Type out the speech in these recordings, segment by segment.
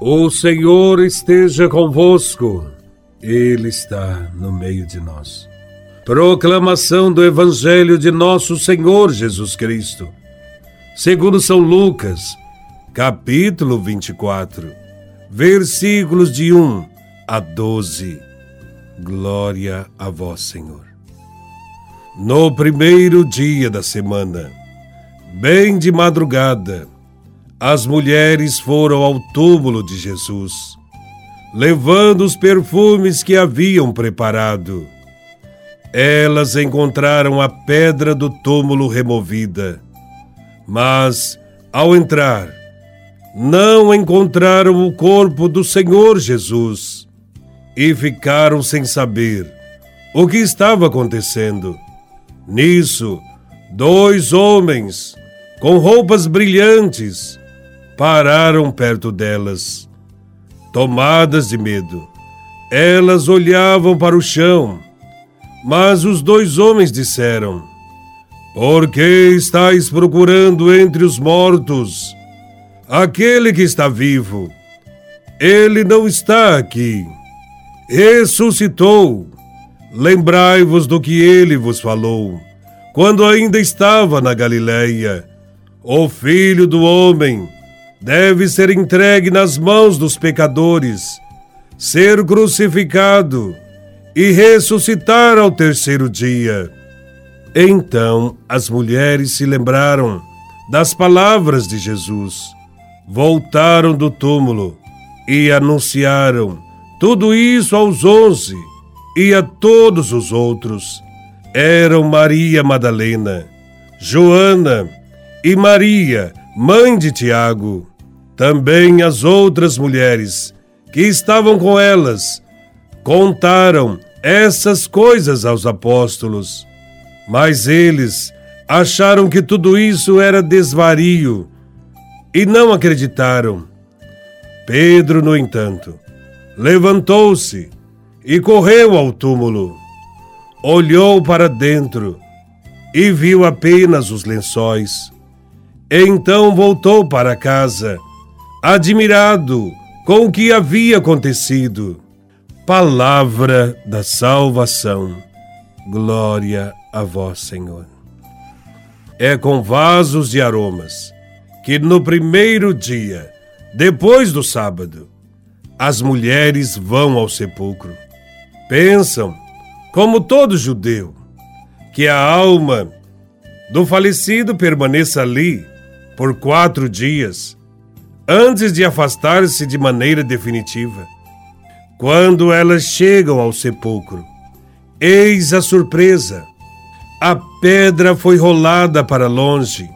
O Senhor esteja convosco, Ele está no meio de nós. Proclamação do Evangelho de Nosso Senhor Jesus Cristo, segundo São Lucas, capítulo 24, versículos de 1 a 12. Glória a Vós, Senhor. No primeiro dia da semana, bem de madrugada, as mulheres foram ao túmulo de Jesus, levando os perfumes que haviam preparado. Elas encontraram a pedra do túmulo removida, mas, ao entrar, não encontraram o corpo do Senhor Jesus e ficaram sem saber o que estava acontecendo. Nisso, dois homens com roupas brilhantes pararam perto delas. Tomadas de medo, elas olhavam para o chão, mas os dois homens disseram: Por que estáis procurando entre os mortos aquele que está vivo? Ele não está aqui. Ressuscitou. Lembrai-vos do que ele vos falou, quando ainda estava na Galileia. O filho do homem deve ser entregue nas mãos dos pecadores, ser crucificado e ressuscitar ao terceiro dia. Então as mulheres se lembraram das palavras de Jesus, voltaram do túmulo e anunciaram tudo isso aos onze e a todos os outros. Eram Maria Madalena, Joana e Maria, mãe de Tiago, também as outras mulheres que estavam com elas, contaram essas coisas aos apóstolos. Mas eles acharam que tudo isso era desvario e não acreditaram. Pedro, no entanto, levantou-se e correu ao túmulo. Olhou para dentro e viu apenas os lençóis então voltou para casa, admirado com o que havia acontecido. Palavra da salvação. Glória a vós, Senhor. É com vasos de aromas que no primeiro dia, depois do sábado, as mulheres vão ao sepulcro. Pensam, como todo judeu, que a alma do falecido permaneça ali por quatro dias, antes de afastar-se de maneira definitiva. Quando elas chegam ao sepulcro, eis a surpresa: a pedra foi rolada para longe.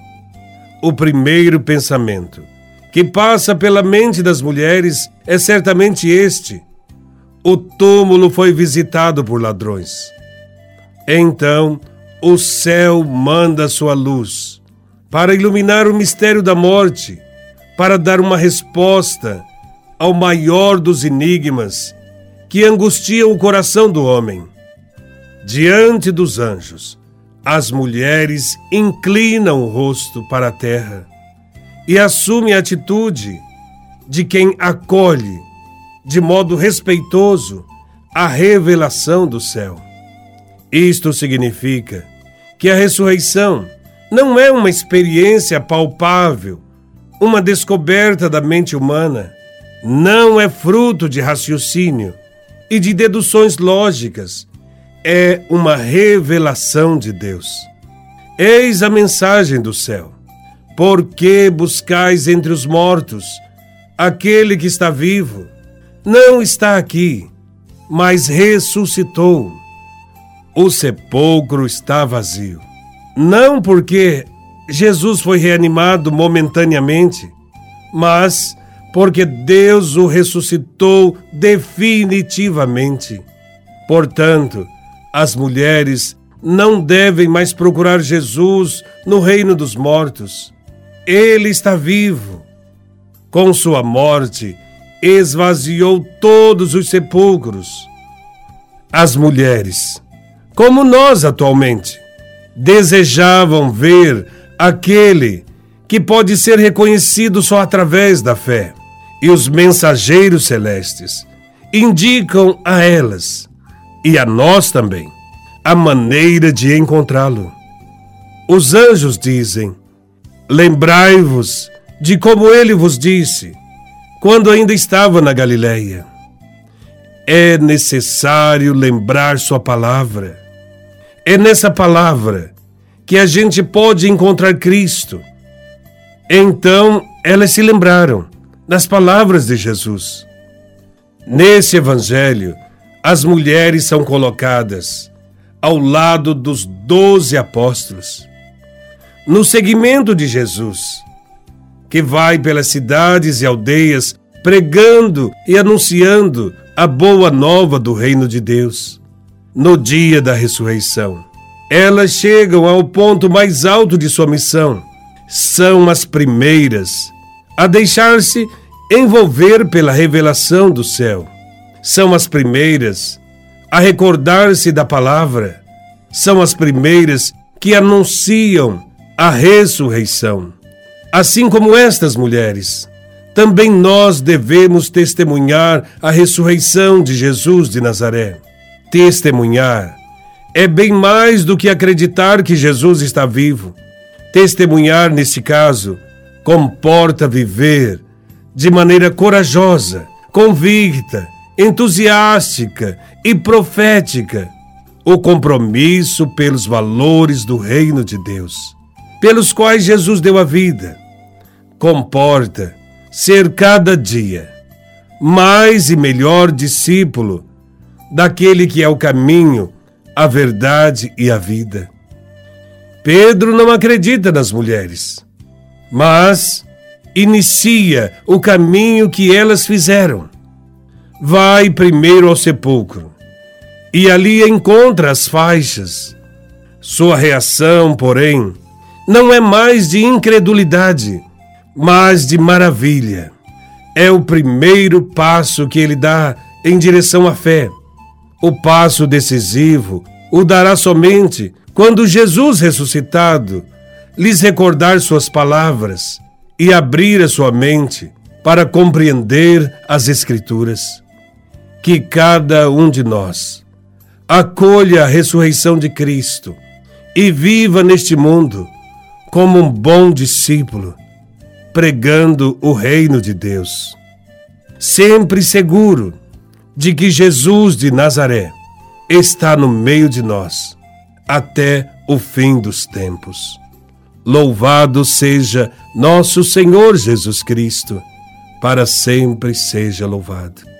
O primeiro pensamento que passa pela mente das mulheres é certamente este: o túmulo foi visitado por ladrões. Então, o céu manda sua luz para iluminar o mistério da morte, para dar uma resposta ao maior dos enigmas que angustiam o coração do homem. Diante dos anjos, as mulheres inclinam o rosto para a terra e assumem a atitude de quem acolhe, de modo respeitoso, a revelação do céu. Isto significa que a ressurreição não é uma experiência palpável, uma descoberta da mente humana. Não é fruto de raciocínio e de deduções lógicas. É uma revelação de Deus. Eis a mensagem do céu. Por que buscais entre os mortos aquele que está vivo? Não está aqui, mas ressuscitou. O sepulcro está vazio não porque Jesus foi reanimado momentaneamente, mas porque Deus o ressuscitou definitivamente. Portanto, as mulheres não devem mais procurar Jesus no reino dos mortos. Ele está vivo. Com sua morte, esvaziou todos os sepulcros. As mulheres, como nós atualmente, desejavam ver aquele que pode ser reconhecido só através da fé. e os mensageiros celestes indicam a elas e a nós também a maneira de encontrá-lo. Os anjos dizem: Lembrai-vos de como ele vos disse, quando ainda estava na Galileia. É necessário lembrar Sua palavra. É nessa palavra que a gente pode encontrar Cristo. Então elas se lembraram das palavras de Jesus. Nesse evangelho, as mulheres são colocadas ao lado dos doze apóstolos. No seguimento de Jesus, que vai pelas cidades e aldeias pregando e anunciando a boa nova do reino de Deus. No dia da ressurreição, elas chegam ao ponto mais alto de sua missão. São as primeiras a deixar-se envolver pela revelação do céu. São as primeiras a recordar-se da palavra. São as primeiras que anunciam a ressurreição. Assim como estas mulheres, também nós devemos testemunhar a ressurreição de Jesus de Nazaré. Testemunhar é bem mais do que acreditar que Jesus está vivo. Testemunhar, neste caso, comporta viver de maneira corajosa, convicta, entusiástica e profética o compromisso pelos valores do reino de Deus, pelos quais Jesus deu a vida. Comporta ser cada dia mais e melhor discípulo daquele que é o caminho, a verdade e a vida. Pedro não acredita nas mulheres, mas inicia o caminho que elas fizeram. Vai primeiro ao sepulcro e ali encontra as faixas. Sua reação, porém, não é mais de incredulidade, mas de maravilha. É o primeiro passo que ele dá em direção à fé. O passo decisivo o dará somente quando Jesus ressuscitado lhes recordar suas palavras e abrir a sua mente para compreender as Escrituras. Que cada um de nós acolha a ressurreição de Cristo e viva neste mundo como um bom discípulo, pregando o reino de Deus. Sempre seguro de que Jesus de Nazaré está no meio de nós até o fim dos tempos. Louvado seja nosso Senhor Jesus Cristo, para sempre seja louvado.